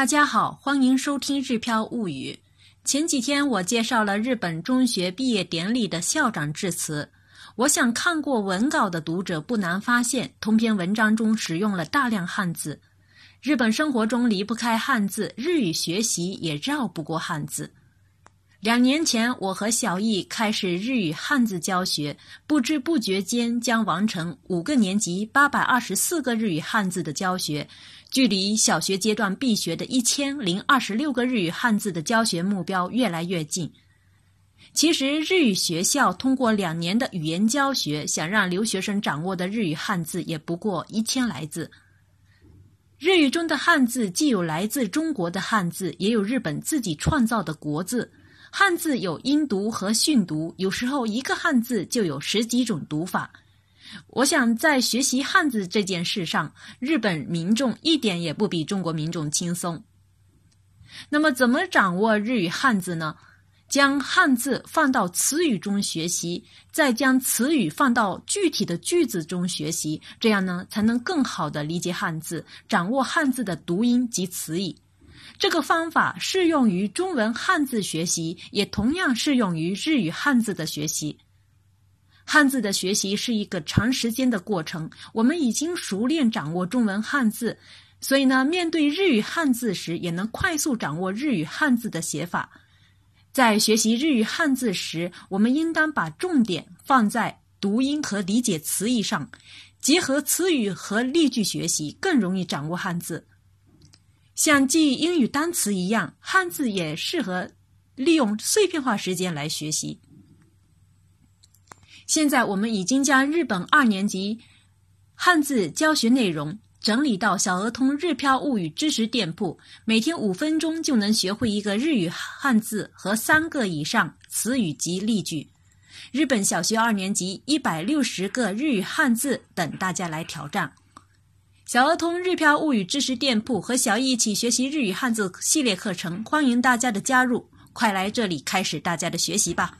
大家好，欢迎收听《日漂物语》。前几天我介绍了日本中学毕业典礼的校长致辞，我想看过文稿的读者不难发现，通篇文章中使用了大量汉字。日本生活中离不开汉字，日语学习也绕不过汉字。两年前，我和小易开始日语汉字教学，不知不觉间将完成五个年级八百二十四个日语汉字的教学，距离小学阶段必学的一千零二十六个日语汉字的教学目标越来越近。其实，日语学校通过两年的语言教学，想让留学生掌握的日语汉字也不过一千来字。日语中的汉字既有来自中国的汉字，也有日本自己创造的国字。汉字有音读和训读，有时候一个汉字就有十几种读法。我想在学习汉字这件事上，日本民众一点也不比中国民众轻松。那么，怎么掌握日语汉字呢？将汉字放到词语中学习，再将词语放到具体的句子中学习，这样呢，才能更好的理解汉字，掌握汉字的读音及词义。这个方法适用于中文汉字学习，也同样适用于日语汉字的学习。汉字的学习是一个长时间的过程。我们已经熟练掌握中文汉字，所以呢，面对日语汉字时，也能快速掌握日语汉字的写法。在学习日语汉字时，我们应当把重点放在读音和理解词义上，结合词语和例句学习，更容易掌握汉字。像记英语单词一样，汉字也适合利用碎片化时间来学习。现在我们已经将日本二年级汉字教学内容整理到小儿童日漂物语知识店铺，每天五分钟就能学会一个日语汉字和三个以上词语及例句。日本小学二年级一百六十个日语汉字等大家来挑战。小儿童日漂物语知识店铺和小易一起学习日语汉字系列课程，欢迎大家的加入，快来这里开始大家的学习吧。